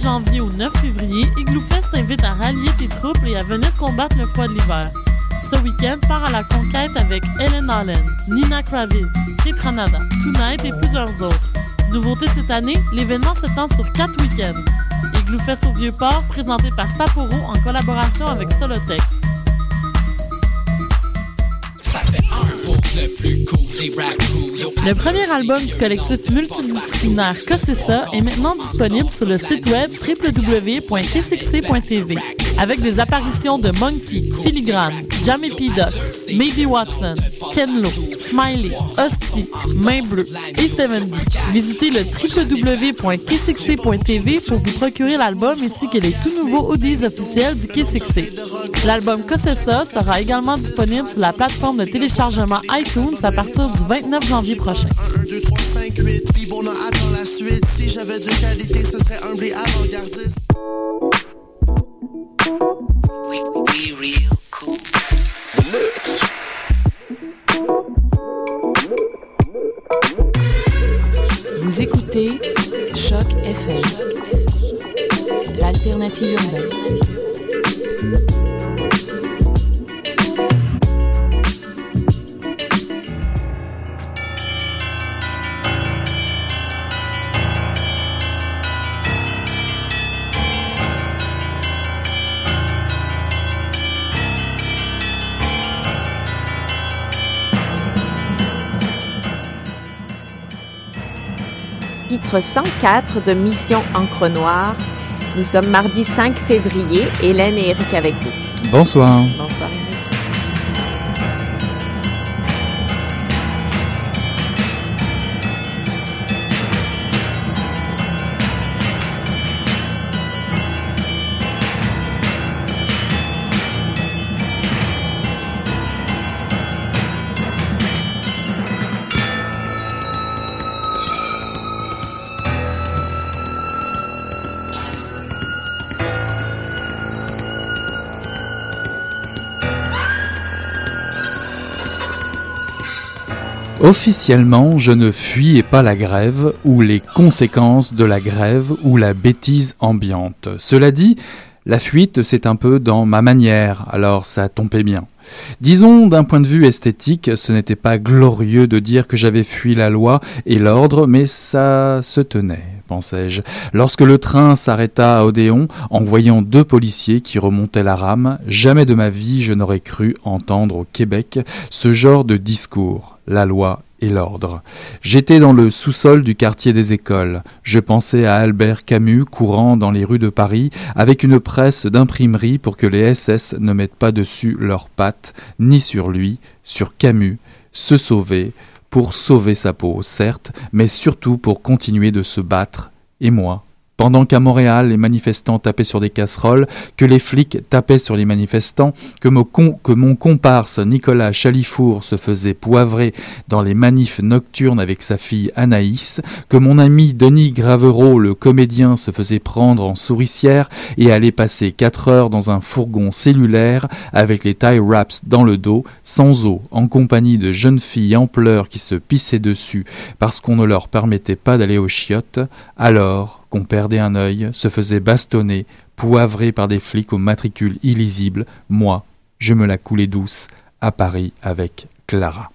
janvier au 9 février, Igloo Fest t'invite à rallier tes troupes et à venir combattre le froid de l'hiver. Ce week-end, part à la conquête avec Ellen Allen, Nina Kraviz, Kate Ranada, Tonight et plusieurs autres. Nouveauté cette année, l'événement s'étend sur quatre week-ends. Igloo Fest au Vieux-Port, présenté par Sapporo en collaboration avec Solotech. Le premier album du collectif multidisciplinaire Cossessa est maintenant disponible sur le site web www.kcxc.tv avec des apparitions de Monkey, Filigrane, Jamie P. Ducks, Maybe Watson, Ken Lo, Smiley, Hostie, Main Bleu et 70. Visitez le www.kcxc.tv pour vous procurer l'album ainsi que les tout nouveaux audios officiels du KCXC. L'album Cossessa sera également disponible sur la plateforme de téléchargement iTunes à partir du 29 janvier prochain. 1, 2, 3, 5, 8, on attend la suite. Si j'avais de qualité, ce serait humble et avant-gardiste. Vous écoutez Choc FM, l'alternative urbaine. 104 de Mission Encre Noire. Nous sommes mardi 5 février. Hélène et Eric avec vous. Bonsoir. Bonsoir. Officiellement, je ne fuyais pas la grève ou les conséquences de la grève ou la bêtise ambiante. Cela dit, la fuite, c'est un peu dans ma manière, alors ça tombait bien. Disons, d'un point de vue esthétique, ce n'était pas glorieux de dire que j'avais fui la loi et l'ordre, mais ça se tenait, pensais-je, lorsque le train s'arrêta à Odéon en voyant deux policiers qui remontaient la rame. Jamais de ma vie je n'aurais cru entendre au Québec ce genre de discours la loi et l'ordre. J'étais dans le sous-sol du quartier des écoles. Je pensais à Albert Camus courant dans les rues de Paris avec une presse d'imprimerie pour que les SS ne mettent pas dessus leurs pattes, ni sur lui, sur Camus, se sauver, pour sauver sa peau, certes, mais surtout pour continuer de se battre, et moi, pendant qu'à Montréal, les manifestants tapaient sur des casseroles, que les flics tapaient sur les manifestants, que mon, comparse Nicolas Chalifour se faisait poivrer dans les manifs nocturnes avec sa fille Anaïs, que mon ami Denis Gravereau, le comédien, se faisait prendre en souricière et allait passer quatre heures dans un fourgon cellulaire avec les tie wraps dans le dos, sans eau, en compagnie de jeunes filles en pleurs qui se pissaient dessus parce qu'on ne leur permettait pas d'aller aux chiottes, alors qu'on perdait un œil, se faisait bastonner, poivré par des flics aux matricules illisibles, moi, je me la coulais douce à Paris avec Clara.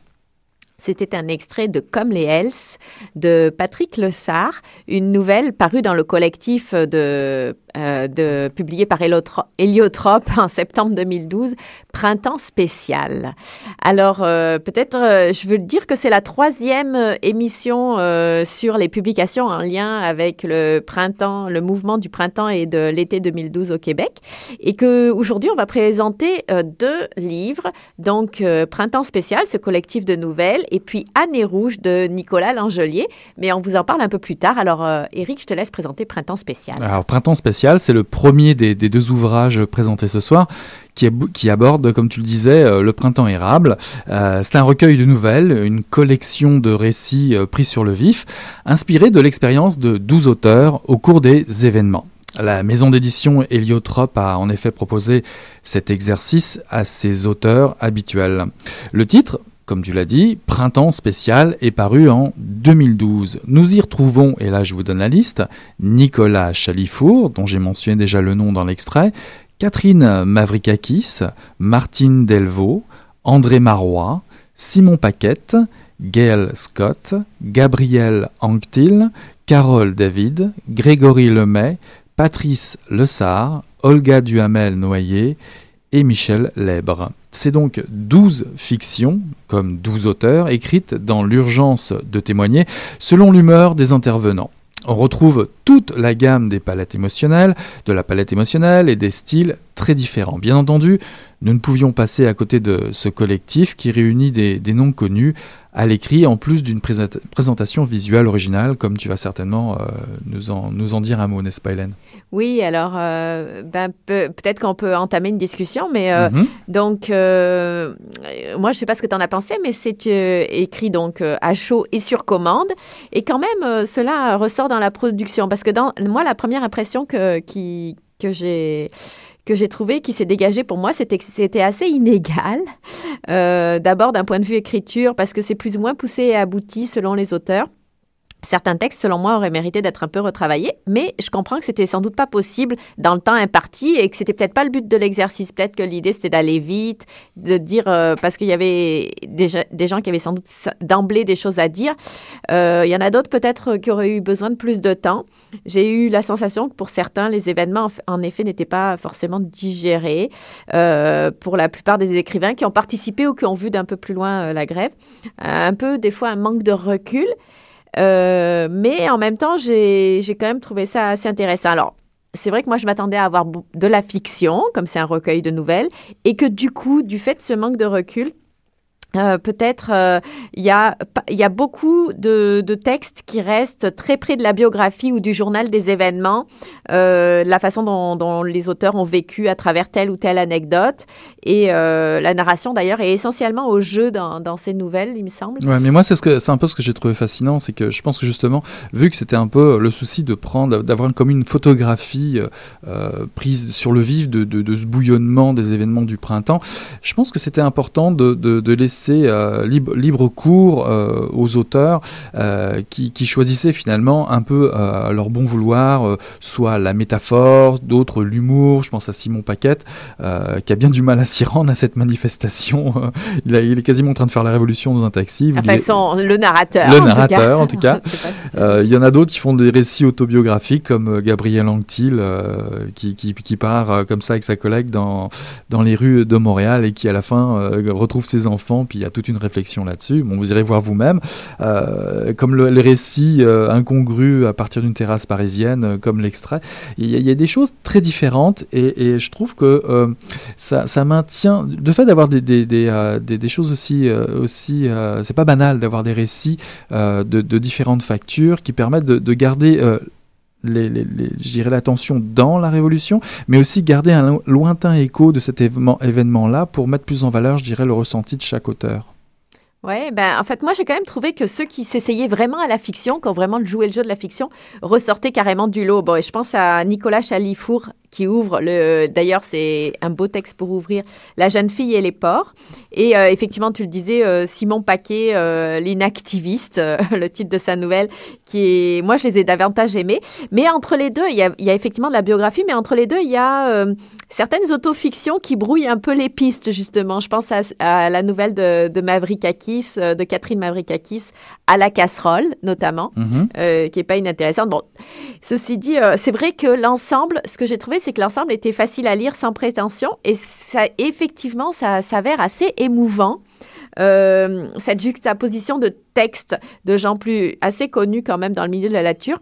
C'était un extrait de Comme les Hells de Patrick Lessard, une nouvelle parue dans le collectif de euh, de, publié par Héliotrope en septembre 2012, Printemps spécial. Alors, euh, peut-être, euh, je veux dire que c'est la troisième émission sur les publications en lien avec le printemps, le mouvement du printemps et de l'été 2012 au Québec. Et que aujourd'hui, on va présenter deux livres. Donc, Printemps spécial, ce collectif de nouvelles, et puis Année rouge de Nicolas Langelier. Mais on vous en parle un peu plus tard. Alors, Éric, je te laisse présenter Printemps spécial. Alors, Printemps spécial, c'est le premier des, deux ouvrages présentés ce soir qui, aborde, comme tu le disais, euh, le printemps érable. Euh, c'est un recueil de nouvelles, une collection de récits euh, pris sur le vif, inspiré de l'expérience de 12 auteurs au cours des événements. La maison d'édition Héliotrope a en effet proposé cet exercice à ses auteurs habituels. Le titre, comme tu l'as dit, Printemps spécial est paru en 2012. Nous y retrouvons, et là je vous donne la liste, Nicolas Chalifour, dont j'ai mentionné déjà le nom dans l'extrait, Catherine Mavrikakis, Martine Delvaux, André Marois, Simon Paquette, Gail Scott, Gabriel Anctil, Carole David, Grégory Lemay, Patrice Lessard, Olga Duhamel-Noyer et Michel Lèbre. C'est donc 12 fictions, comme 12 auteurs, écrites dans l'urgence de témoigner, selon l'humeur des intervenants. On retrouve toute la gamme des palettes émotionnelles, de la palette émotionnelle et des styles très différents. Bien entendu, nous ne pouvions passer à côté de ce collectif qui réunit des, noms connus à l'écrit, en plus d'une présentation visuelle originale, comme tu vas certainement euh, nous, en, nous en dire un mot, n'est-ce pas Hélène? Oui, alors euh, ben, peut-être qu'on peut entamer une discussion, mais euh, mhm. donc, moi je ne sais pas ce que tu en as pensé, mais c'est écrit donc à chaud et sur commande, et quand même cela ressort dans la production, parce que dans, moi la première impression que, qui, que j'ai que j'ai trouvé qui s'est dégagé pour moi, c'était c'était assez inégal. Euh, D'abord d'un point de vue écriture, parce que c'est plus ou moins poussé et abouti selon les auteurs. Certains textes, selon moi, auraient mérité d'être un peu retravaillés, mais je comprends que c'était sans doute pas possible dans le temps imparti et que c'était peut-être pas le but de l'exercice. Peut-être que l'idée c'était d'aller vite, de dire euh, parce qu'il y avait déjà des gens qui avaient sans doute d'emblée des choses à dire. Euh, il y en a d'autres peut-être qui auraient eu besoin de plus de temps. J'ai eu la sensation que pour certains, les événements en effet n'étaient pas forcément digérés. Euh, pour la plupart des écrivains qui ont participé ou qui ont vu d'un peu plus loin la grève, un peu des fois un manque de recul. Euh, mais en même temps, j'ai quand même trouvé ça assez intéressant. Alors, c'est vrai que moi, je m'attendais à avoir de la fiction, comme c'est un recueil de nouvelles, et que du coup, du fait de ce manque de recul, euh, peut-être euh, il y, a, y a beaucoup de, de, textes qui restent très près de la biographie ou du journal des événements, la façon dont, les auteurs ont vécu à travers telle ou telle anecdote. Et euh, la narration d'ailleurs est essentiellement au jeu dans, ces nouvelles, il me semble. Ouais, mais moi c'est ce un peu ce que j'ai trouvé fascinant, c'est que je pense que justement, vu que c'était un peu le souci de prendre, d'avoir comme une photographie prise sur le vif de, ce bouillonnement des événements du printemps, je pense que c'était important de, de laisser euh, libre, libre, cours euh, aux auteurs euh, qui, choisissaient finalement un peu leur bon vouloir, soit la métaphore, d'autres l'humour. Je pense à Simon Paquette qui a bien du mal à s'y rendre à cette manifestation. il, il, est quasiment en train de faire la révolution dans un taxi. Enfin, le narrateur. Le narrateur, en tout cas. Il y en a d'autres qui font des récits autobiographiques comme Gabriel Anctil qui, qui, qui, part comme ça avec sa collègue dans, dans les rues de Montréal et qui à la fin retrouve ses enfants il y a toute une réflexion là-dessus. Bon, vous irez voir vous-même. Euh, comme le, récit euh, incongru à partir d'une terrasse parisienne, euh, comme l'extrait, il, y, a des choses très différentes et, je trouve que ça, maintient. Le fait d'avoir des, des, des, choses aussi. aussi c'est pas banal d'avoir des récits de, différentes factures qui permettent de, garder. Les, les, l'attention dans la révolution, mais aussi garder un lointain écho de cet événement, événement-là pour mettre plus en valeur, je dirais, le ressenti de chaque auteur. Oui, ben en fait, moi j'ai quand même trouvé que ceux qui s'essayaient vraiment à la fiction, qui ont vraiment joué le jeu de la fiction, ressortaient carrément du lot. Bon, et je pense à Nicolas Chalifour qui ouvre le. D'ailleurs, c'est un beau texte pour ouvrir La jeune fille et les porcs. Et euh, effectivement, tu le disais, euh, Simon Paquet, euh, l'inactiviste, le titre de sa nouvelle, qui est. Moi, je les ai davantage aimés. Mais entre les deux, il y a, il y a effectivement de la biographie, mais entre les deux, il y a certaines autofictions qui brouillent un peu les pistes, justement. Je pense à, la nouvelle de, de Mavrikakis, de Catherine Mavrikakis, à la casserole, notamment, mm-hmm. qui est pas inintéressante. Bon, ceci dit, c'est vrai que l'ensemble, ce que j'ai trouvé, c'est que l'ensemble était facile à lire sans prétention et ça, effectivement, ça s'avère assez émouvant. Euh, cette juxtaposition de textes de gens plus assez connus quand même dans le milieu de la nature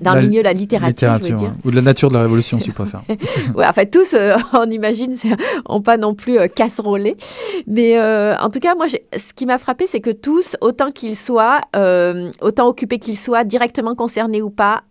dans le milieu de la littérature, je veux dire. Ou de la nature de la révolution, si tu préfères. ouais, en fait, tous, euh, on imagine, n'ont pas non plus euh, casserolé. Mais euh, en tout cas, moi, ce qui m'a frappé, c'est que tous, autant qu'ils soient, autant occupés qu'ils soient, directement concernés ou pas,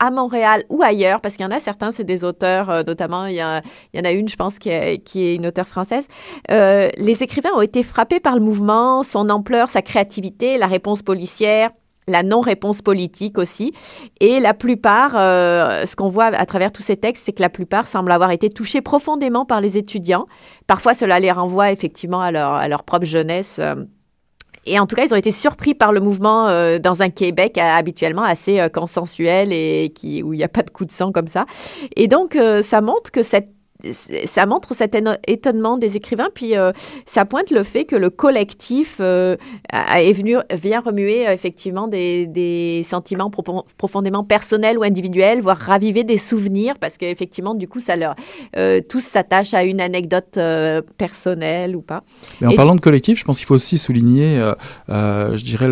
à, Montréal ou ailleurs, parce qu'il y en a certains, c'est des auteurs, euh, notamment, il y, en a une, je pense, qui est, une auteure française. Euh, les écrivains ont été frappés par le mouvement, son ampleur, sa créativité, la réponse policière, la non-réponse politique aussi. Et la plupart, euh, ce qu'on voit à travers tous ces textes, c'est que la plupart semblent avoir été touchés profondément par les étudiants. Parfois, cela les renvoie effectivement à leur propre jeunesse. Et en tout cas, ils ont été surpris par le mouvement euh, dans un Québec euh, habituellement assez euh, consensuel et qui, où il n'y a pas de coup de sang comme ça. Et donc, ça montre que cette ça montre cet étonnement des écrivains, puis euh, ça pointe le fait que le collectif euh, est venu, vient remuer euh, effectivement des, des sentiments profondément personnels ou individuels, voire raviver des souvenirs, parce qu'effectivement, du coup, ça leur, tous s'attachent à une anecdote personnelle ou pas. Mais en parlant de collectif, je pense qu'il faut aussi souligner, je dirais,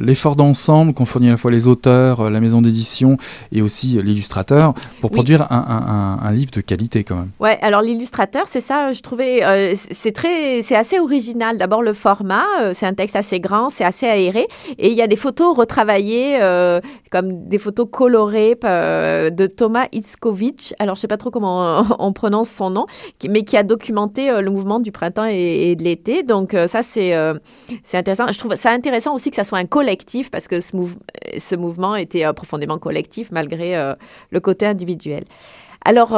l'effort d'ensemble qu'ont fourni à la fois les auteurs, la maison d'édition et aussi l'illustrateur pour produire un, un, un livre de qualité quand même. Ouais, alors l'illustrateur, c'est ça, je trouvais, euh, c'est très, c'est assez original. D'abord le format, euh, c'est un texte assez grand, c'est assez aéré, et il y a des photos retravaillées, euh, comme des photos colorées de Thomas Itzkovich. Alors je sais pas trop comment on, prononce son nom, mais qui a documenté le mouvement du printemps et, de l'été. Donc ça c'est, c'est intéressant. Je trouve ça intéressant aussi que ça soit un collectif parce que ce mouvement était profondément collectif malgré le côté individuel. Alors,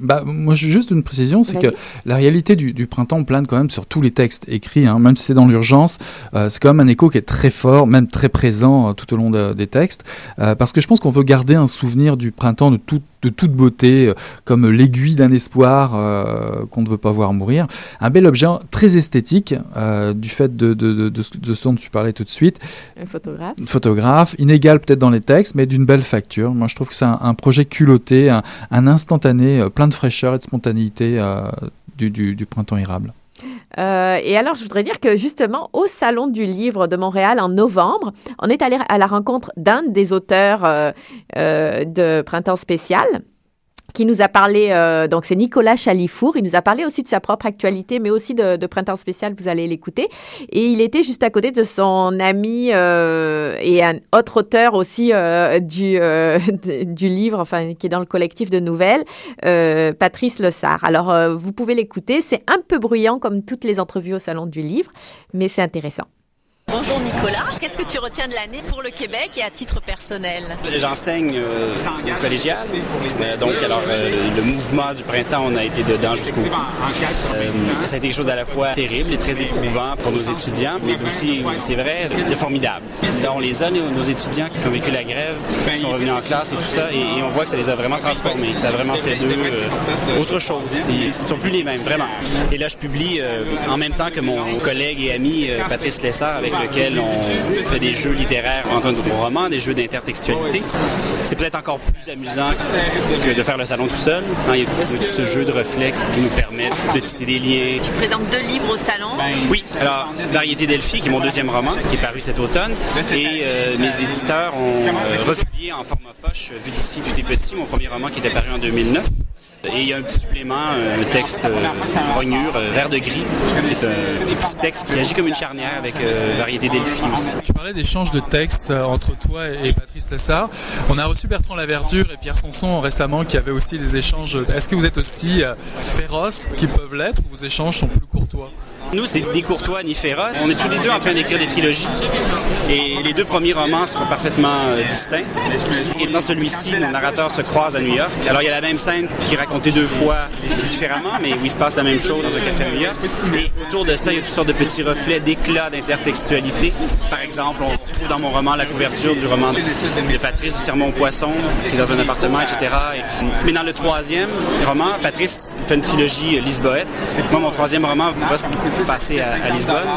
bah, moi, juste une précision, c'est que la réalité du, du, printemps plane quand même sur tous les textes écrits, hein, même si c'est dans l'urgence, euh, c'est quand même un écho qui est très fort, même très présent euh, tout au long des textes, euh, parce que je pense qu'on veut garder un souvenir du printemps de, tout, de toute beauté, euh, comme l'aiguille d'un espoir euh, qu'on ne veut pas voir mourir. Un bel objet très esthétique, du fait de, de, de, ce dont tu parlais tout de suite. Un photographe. photographe, inégal peut-être dans les textes, mais d'une belle facture. Moi, je trouve que c'est un, un, projet culotté, un, un instantané, plein de fraîcheur et de spontanéité euh, du, du, printemps érable. Euh, et alors, je voudrais dire que justement, au Salon du Livre de Montréal en novembre, on est allé à la rencontre d'un des auteurs euh, de Printemps spécial qui nous a parlé, euh, donc c'est Nicolas Chalifour, il nous a parlé aussi de sa propre actualité, mais aussi de, Printemps spécial, vous allez l'écouter. Et il était juste à côté de son ami euh, et un autre auteur aussi euh, du, du livre, enfin qui est dans le collectif de nouvelles, Patrice Lessard. Alors, vous pouvez l'écouter, c'est un peu bruyant comme toutes les entrevues au Salon du Livre, mais c'est intéressant. Bonjour Nicolas, qu'est-ce que tu retiens de l'année pour le Québec et à titre personnel? J'enseigne euh, au collégial, euh, donc alors euh, le, mouvement du printemps, on a été dedans jusqu'au bout. Ça a été quelque chose d'à la fois terrible et très éprouvant pour nos étudiants, mais aussi, c'est vrai, de formidable. On les a, nos étudiants qui ont vécu la grève, qui sont revenus en classe et tout ça, et, on voit que ça les a vraiment transformés, ça a vraiment fait d'eux autre chose. Ils ne sont plus les mêmes, vraiment. Et là, je publie en même temps que mon collègue et ami Patrice Lessard avec lequel on fait des jeux littéraires en tant que roman, des jeux d'intertextualité. C'est peut-être encore plus amusant que de faire le salon tout seul. Il y a tout ce jeu de reflets qui nous permet de tisser des liens. Tu présentes deux livres au salon? Oui, alors Variété Delphi, qui est mon deuxième roman, qui est paru cet automne, et euh, mes éditeurs ont euh, republié en format poche, vu d'ici tout est petit, mon premier roman qui était paru en 2009. Et il y a un petit supplément, un texte euh, rognure, euh, vert de gris. C'est un, petit texte qui agit comme une charnière avec euh, variété Delphi aussi. Tu parlais d'échanges de textes entre toi et Patrice Lessard. On a reçu Bertrand Laverdure et Pierre Sanson récemment qui avaient aussi des échanges. Est-ce que vous êtes aussi féroces qu'ils peuvent l'être ou vos échanges sont plus courtois? Nous, c'est ni Courtois ni Ferrat. On est tous les deux en train d'écrire des trilogies. Et les deux premiers romans sont parfaitement euh, distincts. Et dans celui-ci, nos narrateurs se croisent à New York. Alors, il y a la même scène qui est racontée deux fois différemment, mais où il se passe la même chose dans un café à New York. Et autour de ça, il y a toutes sortes de petits reflets, d'éclats d'intertextualité. Par exemple, on retrouve dans mon roman la couverture du roman de Patrice du Sermon au Poisson, qui est dans un appartement, etc. Mais dans le troisième roman, Patrice fait une trilogie Lisboète. Moi, mon troisième roman passer à, Lisbonne.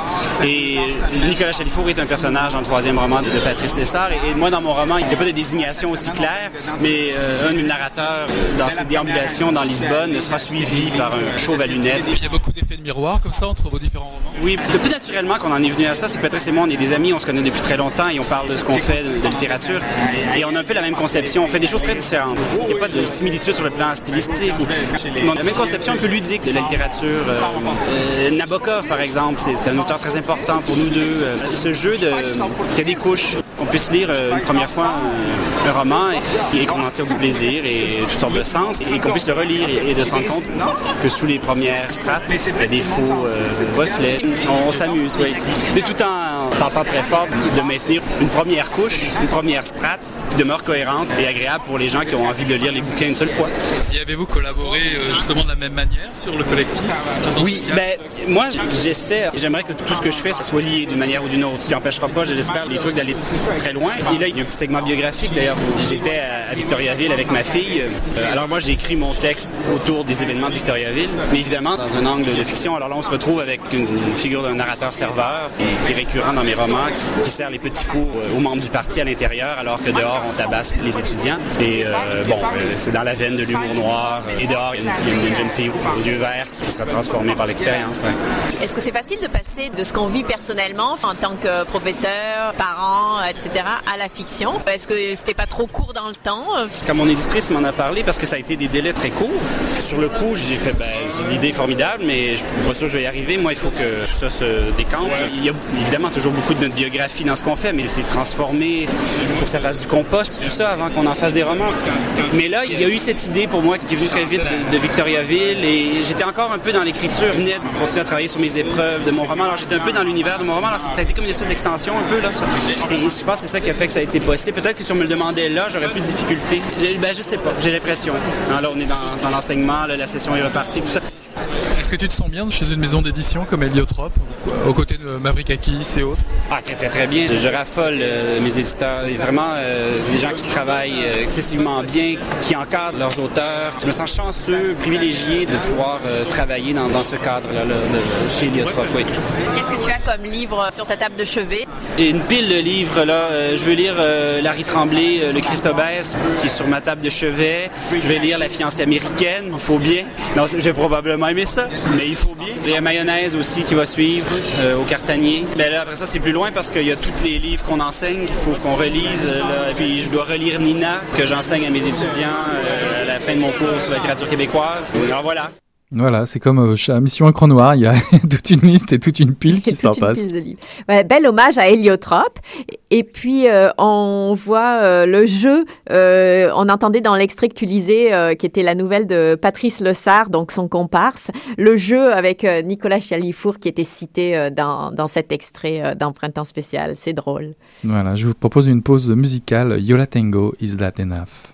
Et Nicolas Chalifour est un personnage dans le troisième roman de, Patrice Lessard. Et, moi, dans mon roman, il n'y a pas de désignation aussi claire, mais euh, un des narrateurs, dans ses déambulations dans Lisbonne, sera suivi par un chauve à lunettes. Il y a beaucoup d'effets de miroir comme ça entre vos différents romans? Oui, plus naturellement qu'on en est venu à ça, c'est que Patrice et moi, on est des amis, on se connaît depuis très longtemps et on parle de ce qu'on fait de, littérature. Et on a un peu la même conception. On fait des choses très différentes. Il n'y a pas de similitude sur le plan stylistique. on a la même conception un peu ludique de la littérature. Euh, euh, Par exemple, c'est un auteur très important pour nous deux. Euh, ce jeu de, a des couches, qu'on puisse lire une première fois un, roman et, qu'on en tire du plaisir et toutes sortes de sens et qu'on puisse le relire et, de se rendre compte que sous les premières strates, il y a des faux reflets. On, s'amuse, oui. Tout en tentant très fort de maintenir une première couche, une première strate qui demeure cohérente et agréable pour les gens qui ont envie de lire les bouquins une seule fois. Et avez-vous collaboré justement de la même manière sur le collectif Oui, ben moi j'essaie, j'aimerais que tout ce que je fais soit lié d'une manière ou d'une autre, ce qui n'empêchera pas, je l'espère, les trucs d'aller très loin. Et là, il y a un petit segment biographique d'ailleurs. J'étais à Victoriaville avec ma fille. Euh, alors moi, j'ai écrit mon texte autour des événements de Victoriaville, mais évidemment dans un angle de fiction. Alors là, on se retrouve avec une, figure d'un narrateur-serveur qui est récurrent dans mes romans, qui, sert les petits fours euh, aux membres du parti à l'intérieur, alors que dehors, on tabasse les étudiants. Et euh, bon, c'est dans la veine de l'humour noir. Et dehors, il y a une, jeune fille aux yeux verts qui sera transformée par l'expérience. Est-ce que c'est facile de passer de ce qu'on vit personnellement en tant que professeur, parent, etc., à la fiction? Est-ce que c'était pas trop court dans le temps? Comme mon éditrice m'en a parlé, parce que ça a été des délais très courts, sur le coup, j'ai fait, ben, c'est une idée formidable, mais je suis pas sûr que je vais y arriver. Moi, il faut que ça se décante. Il y a évidemment toujours beaucoup de notre biographie dans ce qu'on fait, mais c'est transformé. Il faut que ça fasse du compost, tout ça, avant qu'on en fasse des romans. Mais là, il y a eu cette idée pour moi qui est venue très vite de, Victoriaville et j'étais encore un peu dans l'écriture. Je venais de continuer à travailler sur mes épreuves de mon roman. Alors j'étais un peu dans l'univers de mon roman. Alors ça a été comme une espèce d'extension un peu là. Ça. Et je pense que c'est ça qui a fait que ça a été possible. Peut-être que si on me le demandait là, j'aurais plus de difficultés. Ben je sais pas. J'ai l'impression. Là on est dans, dans l'enseignement, la session est repartie, tout ça. Est-ce que tu te sens bien chez une maison d'édition comme Heliotrope, aux côtés de Maverick Akis et autres? Ah, très très très bien. Je raffole euh, mes éditeurs. Et vraiment, euh, des gens qui travaillent euh, excessivement bien, qui encadrent leurs auteurs. Je me sens chanceux, privilégié de pouvoir travailler dans, ce cadre-là chez Heliotrope. Qu'est-ce que tu as comme livre sur ta table de chevet? J'ai une pile de livres là. je veux lire Larry Tremblay, Le Christ qui est sur ma table de chevet. Je vais lire La fiancée américaine. Il faut bien. Non, j'ai probablement aimé ça mais il faut bien. Il y a mayonnaise aussi qui va suivre euh, au cartanier. Mais là, après ça, c'est plus loin parce qu'il y a tous les livres qu'on enseigne qu'il faut qu'on relise. Euh, et puis, je dois relire Nina, que j'enseigne à mes étudiants euh, à la fin de mon cours sur la littérature québécoise. Alors voilà. Voilà, c'est comme euh, Mission Encre Noir, il y a toute une liste et toute une pile qui s'en passe. bel hommage à Héliotrope. Et puis, euh, on voit euh, le jeu, on entendait dans l'extrait que tu lisais, qui était la nouvelle de Patrice Lessard, donc son comparse, le jeu avec Nicolas Chalifour qui était cité dans, dans cet extrait d'un Printemps spécial. C'est drôle. Voilà, je vous propose une pause musicale. Yola Tango, Is That Enough?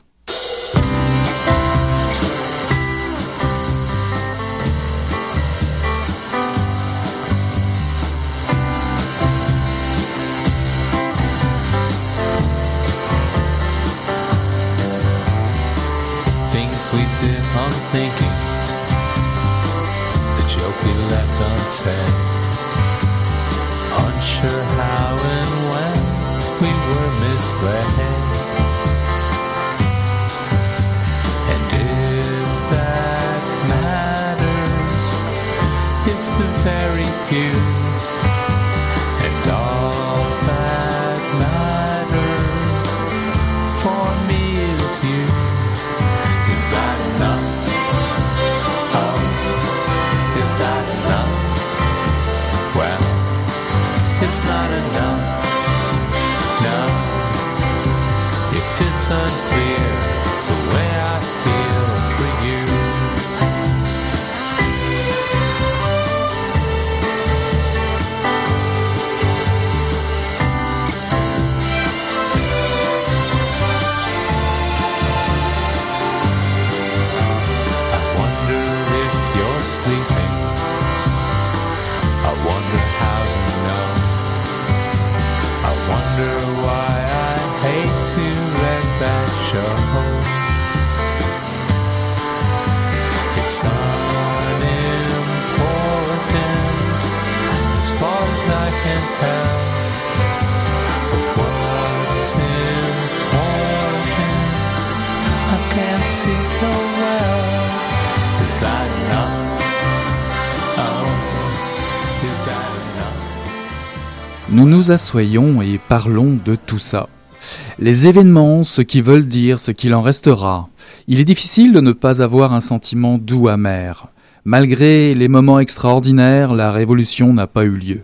Unclear Assoyons et parlons de tout ça. Les événements, ce qu'ils veulent dire, ce qu'il en restera. Il est difficile de ne pas avoir un sentiment doux amer. Malgré les moments extraordinaires, la révolution n'a pas eu lieu.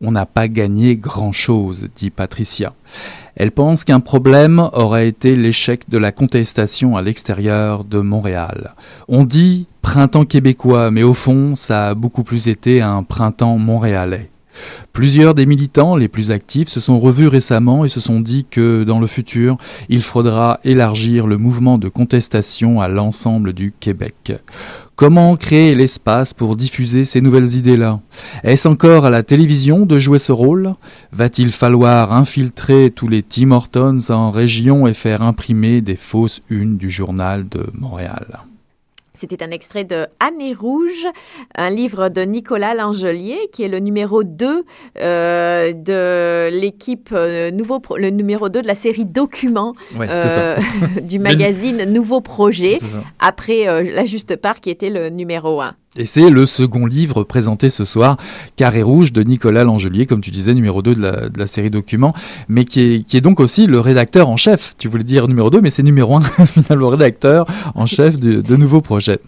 On n'a pas gagné grand-chose, dit Patricia. Elle pense qu'un problème aurait été l'échec de la contestation à l'extérieur de Montréal. On dit printemps québécois, mais au fond, ça a beaucoup plus été un printemps montréalais. Plusieurs des militants les plus actifs se sont revus récemment et se sont dit que dans le futur, il faudra élargir le mouvement de contestation à l'ensemble du Québec. Comment créer l'espace pour diffuser ces nouvelles idées-là? Est-ce encore à la télévision de jouer ce rôle? Va-t-il falloir infiltrer tous les Tim Hortons en région et faire imprimer des fausses unes du journal de Montréal? C'était un extrait de Année rouge, un livre de Nicolas Langelier, qui est le numéro 2 euh, de l'équipe euh, Nouveau Pro- le numéro 2 de la série Documents Ouais, euh, du magazine Nouveau Projet, après La Juste Part, qui était le numéro 1. Et c'est le second livre présenté ce soir, Carré Rouge de Nicolas Langelier, comme tu disais, numéro 2 de la, série Documents, mais qui est, donc aussi le rédacteur en chef. Tu voulais dire numéro 2, mais c'est numéro 1, finalement, le rédacteur en chef de, de nouveaux projets.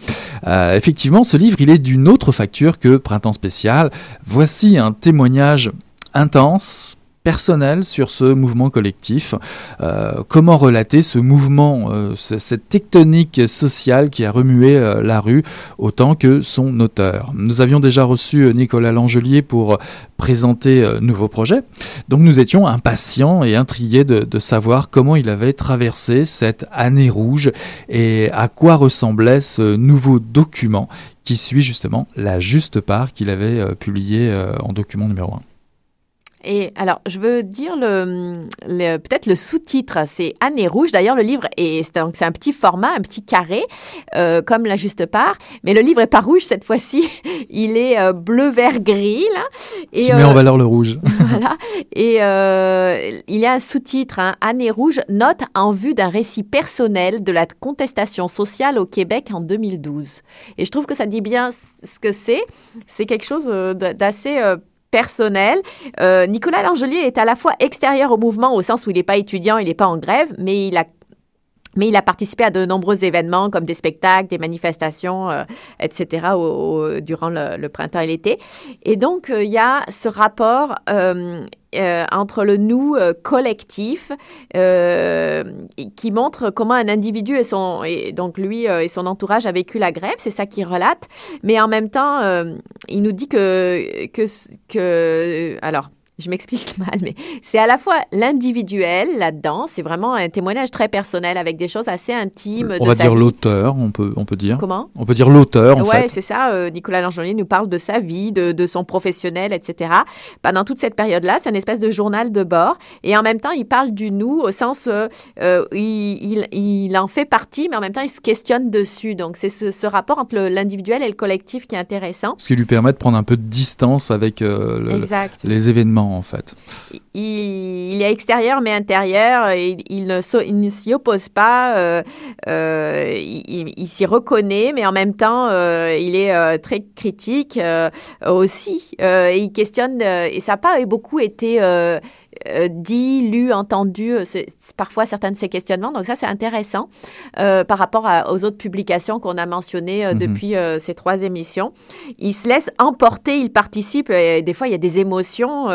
Euh, effectivement, ce livre, il est d'une autre facture que Printemps spécial. Voici un témoignage intense, personnel sur ce mouvement collectif. Euh, comment relater ce mouvement, euh, ce- cette tectonique sociale qui a remué euh, la rue autant que son auteur? Nous avions déjà reçu euh, Nicolas Langelier pour euh, présenter nouveaux projets. Donc nous étions impatients et intrigués de, de savoir comment il avait traversé cette année rouge et à quoi ressemblait ce nouveau document qui suit justement la juste part qu'il avait publié en document numéro 1. Et alors, je veux dire le, le- peut-être le sous-titre, c'est Année rouge. D'ailleurs, le livre est c'est donc c'est un petit format, un petit carré, euh, comme la juste part. Mais le livre est pas rouge cette fois-ci. Il est euh, bleu, vert, gris là. Et qui met en euh, valeur le rouge. voilà. Et il y a un sous-titre, hein, Année rouge, note en vue d'un récit personnel de la contestation sociale au Québec en 2012. Et je trouve que ça dit bien ce que c'est. C'est quelque chose d'assez personnel. Euh, Nicolas Langelier est à la fois extérieur au mouvement au sens où il n'est pas étudiant, il n'est pas en grève, mais il a participé à de nombreux événements comme des spectacles, des manifestations, euh, etc. durant le, le printemps et l'été. Et donc, euh, il y a ce rapport euh, entre le nous euh, collectif euh, qui montre comment un individu et son donc lui et son entourage a vécu la grève. C'est ça qu'il relate. Mais en même temps, il nous dit que que que alors. Je m'explique mal, mais c'est à la fois l'individuel là-dedans, c'est vraiment un témoignage très personnel avec des choses assez intimes On de va sa dire l'auteur, on peut, on peut dire. Comment? On peut dire l'auteur, en ouais, c'est ça. euh, Nicolas Langelier nous parle de sa vie, de, de son professionnel, etc. Pendant toute cette période-là, c'est une espèce de journal de bord. Et en même temps, il parle du nous au sens euh, euh, il, il, il en fait partie, mais en même temps, il se questionne dessus. Donc, c'est ce, ce rapport entre l'individuel et le collectif qui est intéressant. Ce qui lui permet de prendre un peu de distance avec euh, le- les événements, en fait. il, est extérieur mais intérieur. Il, ne, s'y oppose pas. euh, euh, il s'y reconnaît, mais en même temps, euh, il est très critique aussi. Il questionne. et ça n'a pas beaucoup été euh, dit, lu, entendu. euh, parfois certains de ces questionnements. Donc ça, c'est intéressant euh, par rapport à- aux autres publications qu'on a mentionnées euh, Mhm. depuis ces trois émissions. Il se laisse emporter, il participe. Et des fois, il y a des émotions.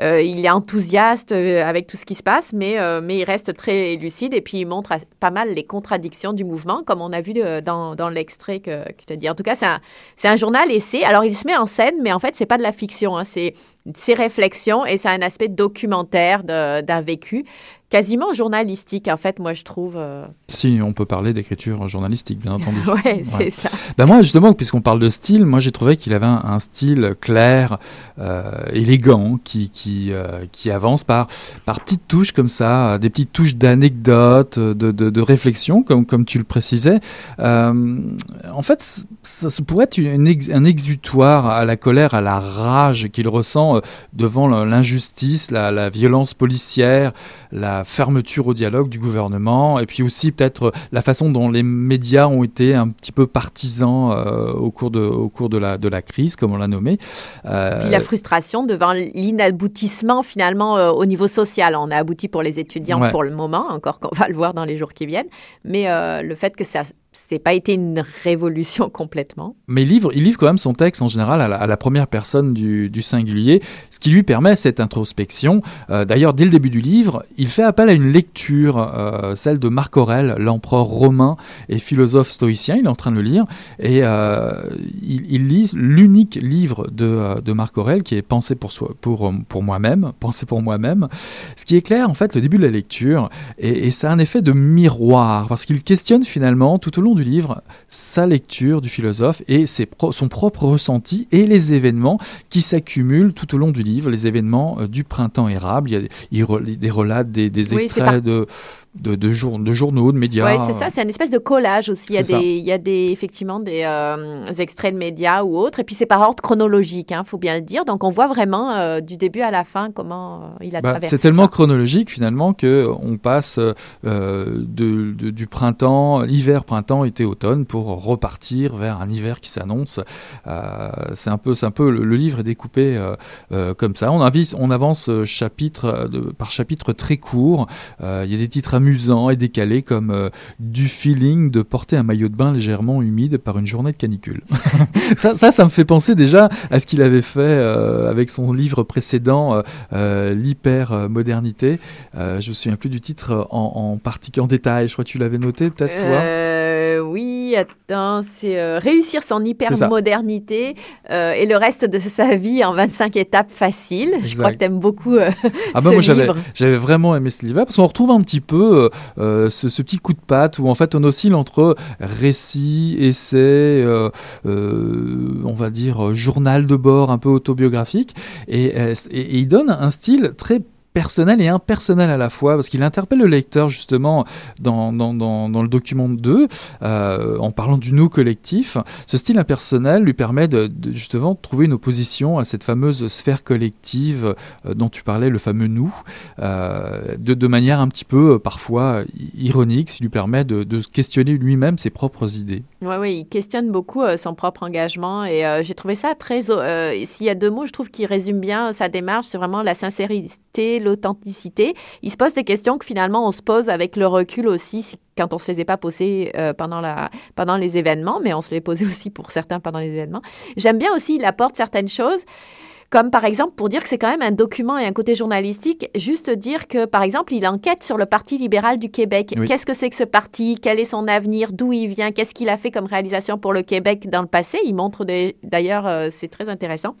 il est enthousiaste avec tout ce qui se passe, mais, mais il reste très lucide et puis il montre as- pas mal les contradictions du mouvement, comme on a vu dans, dans l'extrait que, que tu as dit. En tout cas, c'est un, un journal essai. Alors, il se met en scène, mais en fait, c'est pas de la fiction. hein. c'est ses réflexions et ça a un aspect documentaire d'un vécu. Quasiment journalistique, en fait, moi, je trouve. euh. Si on peut parler d'écriture journalistique, bien entendu. ouais, c'est Ouais. ça. Ben moi, justement, puisqu'on parle de style, moi j'ai trouvé qu'il avait un, un style clair, euh, élégant, qui, qui, euh, qui avance par, par petites touches comme ça, des petites touches d'anecdotes, de, de, de réflexion, comme, comme tu le précisais. En fait, ça, ça pourrait être une ex- un exutoire à la colère, à la rage qu'il ressent devant l'injustice, la, la violence policière, la fermeture au dialogue du gouvernement, et puis aussi peut-être euh, la façon dont les médias ont été un petit peu partisans euh, au cours de, au cours de, la, de la crise, comme on l'a nommé. Euh, Puis la frustration devant l'inaboutissement finalement euh, au niveau social. On a abouti pour les étudiants Ouais. pour le moment, encore qu'on va le voir dans les jours qui viennent. Mais le fait que ça c'est pas été une révolution complètement. Mais il livre, quand même son texte en général à la, première personne du, du singulier, ce qui lui permet cette introspection. Euh, D'ailleurs, dès le début du livre, il fait appel à une lecture, euh, celle de Marc Aurèle, l'empereur romain et philosophe stoïcien. Il est en train de le lire et euh, il, lit l'unique livre de, de Marc Aurèle qui est Pensé pour, pour, pour moi-même, Pensé pour moi-même. Ce qui est clair, en fait, le début de la lecture, et, et ça a un effet de miroir parce qu'il questionne finalement tout au long du livre sa lecture du philosophe et ses pro- son propre ressenti et les événements qui s'accumulent tout au long du livre, les événements euh, du printemps érable. Il y a des, il re- des relats, des, des Oui, c'est extraits par- de, de, de, jour- de journaux, de médias. Oui, c'est ça, c'est une espèce de collage aussi. Il y a, des, il y a des, effectivement des euh, extraits de médias ou autres. Et puis c'est par ordre chronologique, il faut bien le dire. Donc on voit vraiment euh, du début à la fin comment euh, il a Bah, traversé c'est tellement ça. chronologique finalement que on passe de, de- du printemps, hiver, printemps, été, automne pour repartir vers un hiver qui s'annonce. C'est un peu, un peu le, le livre est découpé comme ça. On, avise, on avance chapitre par chapitre très court. Il y a des titres amusants et décalés comme euh, du feeling de porter un maillot de bain légèrement humide par une journée de canicule. ça, ça, me fait penser déjà à ce qu'il avait fait euh, avec son livre précédent, euh, l'hyper-modernité. Je me souviens plus du titre en, en en détail. Je crois que tu l'avais noté, peut-être, toi? C'est euh, réussir son hyper-modernité euh, et le reste de sa vie en 25 étapes faciles. Je crois que tu aimes beaucoup euh, Ah ce bah moi j'avais livre. j'avais vraiment aimé ce livre parce qu'on retrouve un petit peu euh, ce, ce petit coup de patte où en fait on oscille entre récit, essai, on va dire journal de bord un peu autobiographique et, et- et il donne un style très personnel et impersonnel à la fois parce qu'il interpelle le lecteur justement dans, dans, dans, le document 2 euh, en parlant du nous collectif ce style impersonnel lui permet de, de justement trouver une opposition à cette fameuse sphère collective euh, dont tu parlais, le fameux nous, euh, de, de manière un petit peu parfois ironique, ce qui lui permet de, de questionner lui-même ses propres idées. Oui, oui, il questionne beaucoup son propre engagement et j'ai trouvé ça très. S'il y a deux mots, je trouve qui résument bien sa démarche, c'est vraiment la sincérité, l'authenticité. Il se pose des questions que finalement on se pose avec le recul aussi si- quand on se les est pas posées euh, pendant, la, pendant les événements, mais on se les posait aussi pour certains pendant les événements. J'aime bien aussi, il apporte certaines choses. Comme par exemple, pour dire que c'est quand même un document et un côté journalistique, juste dire que, par exemple, il enquête sur le Parti libéral du Québec. Oui. Qu'est-ce que c'est que ce parti? Quel est son avenir? D'où il vient? Qu'est-ce qu'il a fait comme réalisation pour le Québec dans le passé? Il montre d'ailleurs, euh, c'est très intéressant.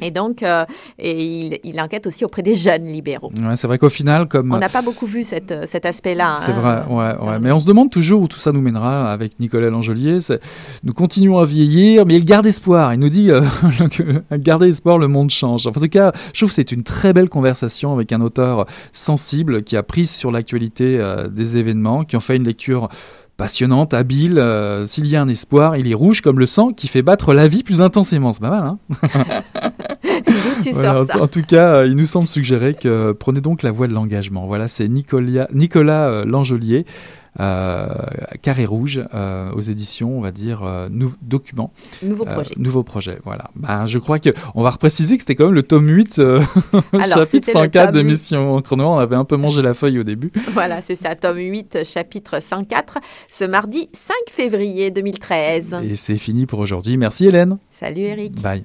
Et donc, euh, et il, il enquête aussi auprès des jeunes libéraux. Ouais, c'est vrai qu'au final, comme On n'a pas beaucoup vu cette, euh, cet aspect-là. C'est hein. vrai, ouais, Mais on se demande toujours où tout ça nous mènera avec Nicolas Langelier. C'est- Nous continuons à vieillir, mais il garde espoir. Il nous dit euh, que garder espoir, le monde change. En tout cas, je trouve que c'est une très belle conversation avec un auteur sensible qui a prise sur l'actualité euh, des événements, qui en fait une lecture passionnante, habile. Euh, S'il y a un espoir, il est rouge comme le sang qui fait battre la vie plus intensément. C'est pas mal, hein tu Voilà, sors en, ça en tout cas, euh, il nous semble suggérer que euh, prenez donc la voie de l'engagement. Voilà, c'est Nicolas, Nicolas euh, Langelier, euh, Carré Rouge, euh, aux éditions, on va dire, euh, nou- Documents. Nouveau projet. nouveau projet, voilà. Ben, je crois qu'on va repréciser que c'était quand même le tome 8, euh, Alors, chapitre c'était le 104 de tome huit. Mission Chrono. On avait un peu mangé la feuille au début. Voilà, c'est ça, tome 8, chapitre 104, ce mardi 5 février 2013. Et c'est fini pour aujourd'hui. Merci Hélène. Salut Eric. Bye.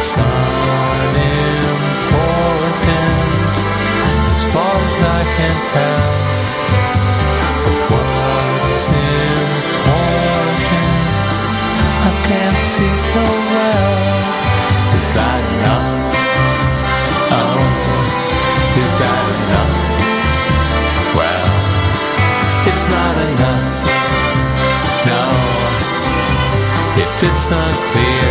It's not important as far as I can tell. What's important I can't see so well. Is that enough? Oh, is that enough? Well, it's not enough. No, if it's clear.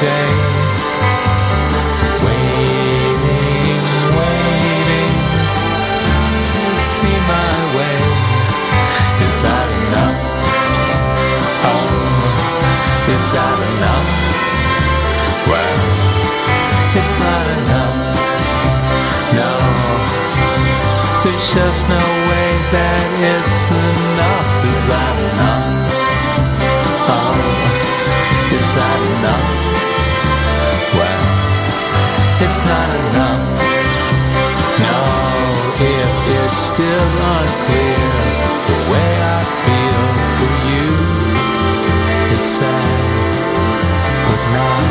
day. Waiting, waiting to see my way. Is that enough? Oh, is that enough? Well, it's not enough. No, there's just no way that it's enough. Is that enough? Oh, is that enough? not enough. No, if it's still unclear, the way I feel for you is sad, but not.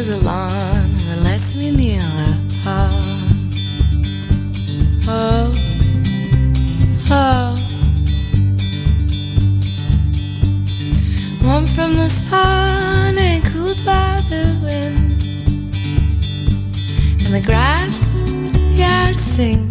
is a lawn that lets me kneel apart, Oh, oh. Warm from the sun and cooled by the wind. And the grass, yeah, it sings.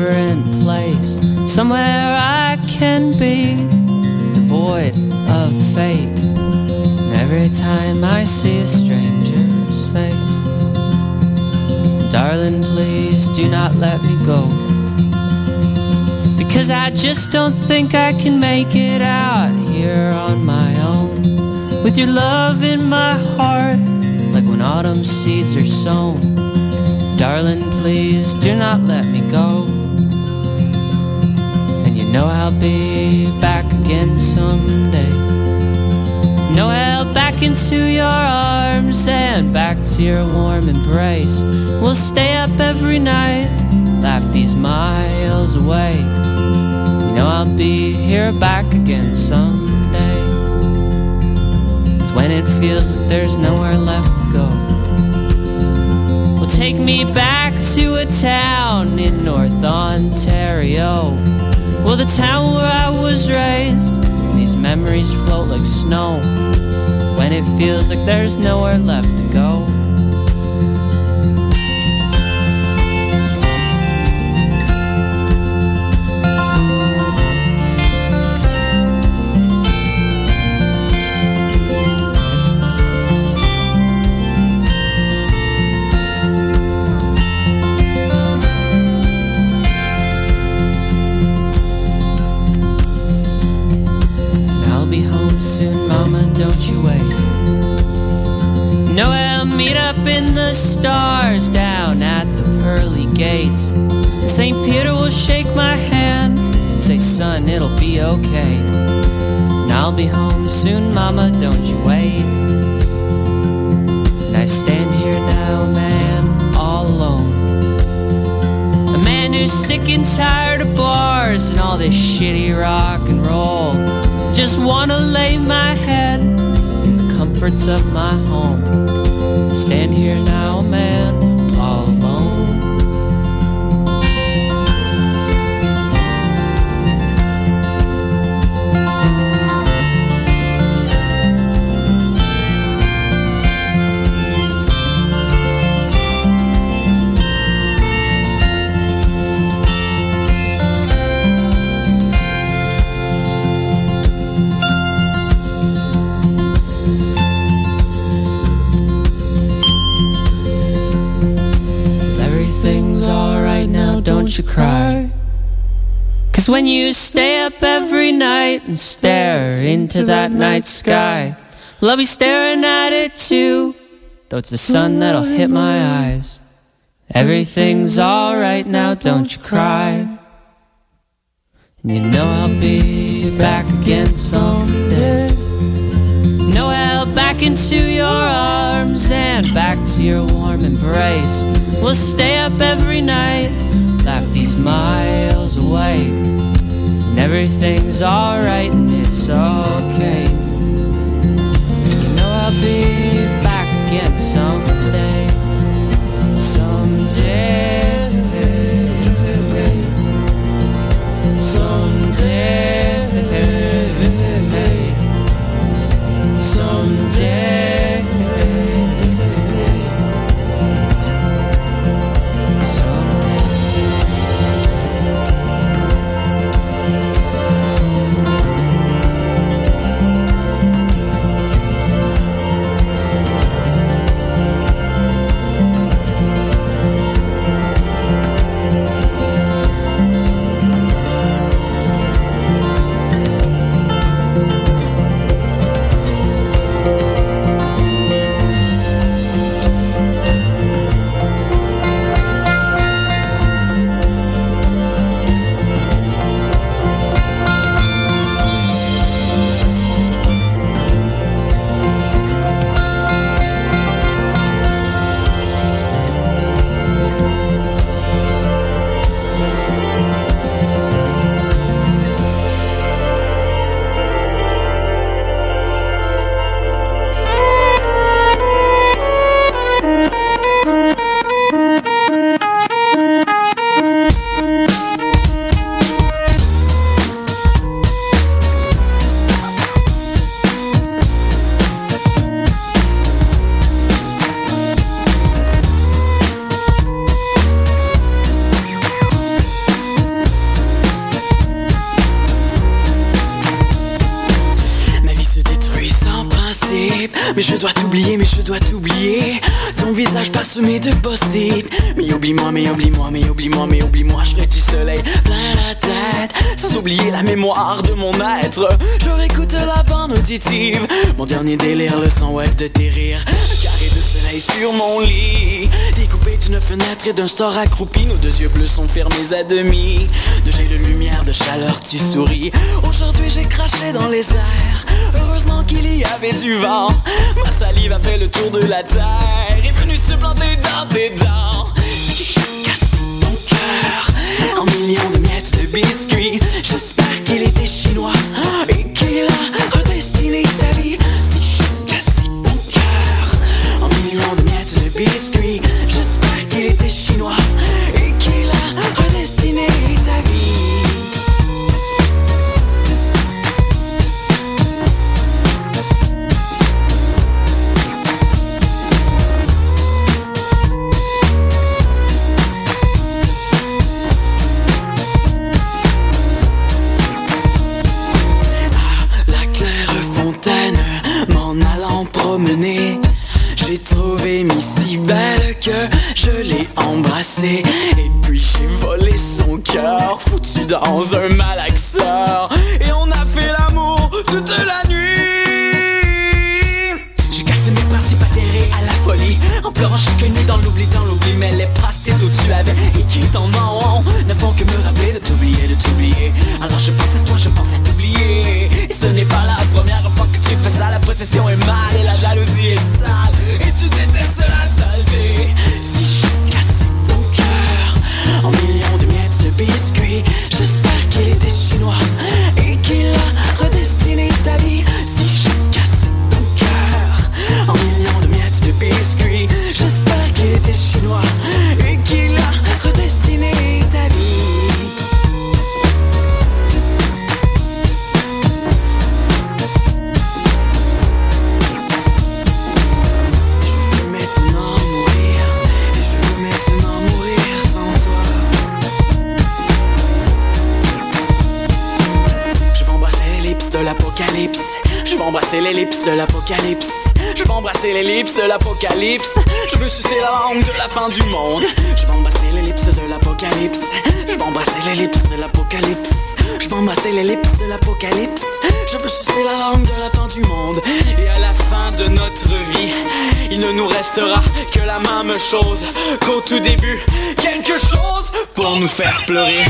Different place, somewhere I can be devoid of fate. Every time I see a stranger's face, darling, please do not let me go. Because I just don't think I can make it out here on my own. With your love in my heart, like when autumn seeds are sown. Darling, please do not let me know I'll be back again someday. No help back into your arms and back to your warm embrace. We'll stay up every night, laugh these miles away. You know I'll be here back again someday. It's when it feels like there's nowhere left to go. Well, take me back to a town in North Ontario. Well, the town where I was raised. These memories float like snow when it feels like there's nowhere left to go. Son, it'll be okay. And I'll be home soon, Mama, don't you wait. And I stand here now, man, all alone. A man who's sick and tired of bars and all this shitty rock and roll. Just wanna lay my head in the comforts of my home. Stand here now, man, cry. Cause when you stay up every night and stare into that night sky, well, I'll be staring at it too. Though it's the sun that'll hit my eyes. Everything's alright now, don't you cry. And you know I'll be back again someday. No help back into your arms and back to your warm embrace. We'll stay up every night, laugh these miles away. And everything's alright and it's okay. You know I'll be back again. Someday. Someday. Parsemé de post-it. Mais oublie-moi, mais oublie-moi, mais oublie-moi, mais oublie-moi. Je du soleil plein la tête. Sans oublier la mémoire de mon être. Je réécoute la bande auditive. Mon dernier délire, le son web de tes rires. Un carré de soleil sur mon lit. Découpé d'une fenêtre et d'un store accroupi. Nos deux yeux bleus sont fermés à demi. De jet de lumière, de chaleur, tu souris. Aujourd'hui, j'ai craché dans les airs. Heureusement qu'il y avait du vent. Ma salive a fait le tour de la terre. Est venue se planter dans tes dents. J'ai cassé ton cœur en millions de miettes de biscuits. J'espère qu'il était chinois foutu dans un malaxeur. Je vais embrasser l'ellipse de l'apocalypse. Je veux sucer la langue de la fin du monde. Je vais embrasser l'ellipse de l'apocalypse. Je vais embrasser l'ellipse de l'apocalypse. Je vais embrasser l'ellipse de l'apocalypse. Je veux sucer la langue de la fin du monde. Et à la fin de notre vie, il ne nous restera que la même chose qu'au tout début. Quelque chose pour nous faire pleurer.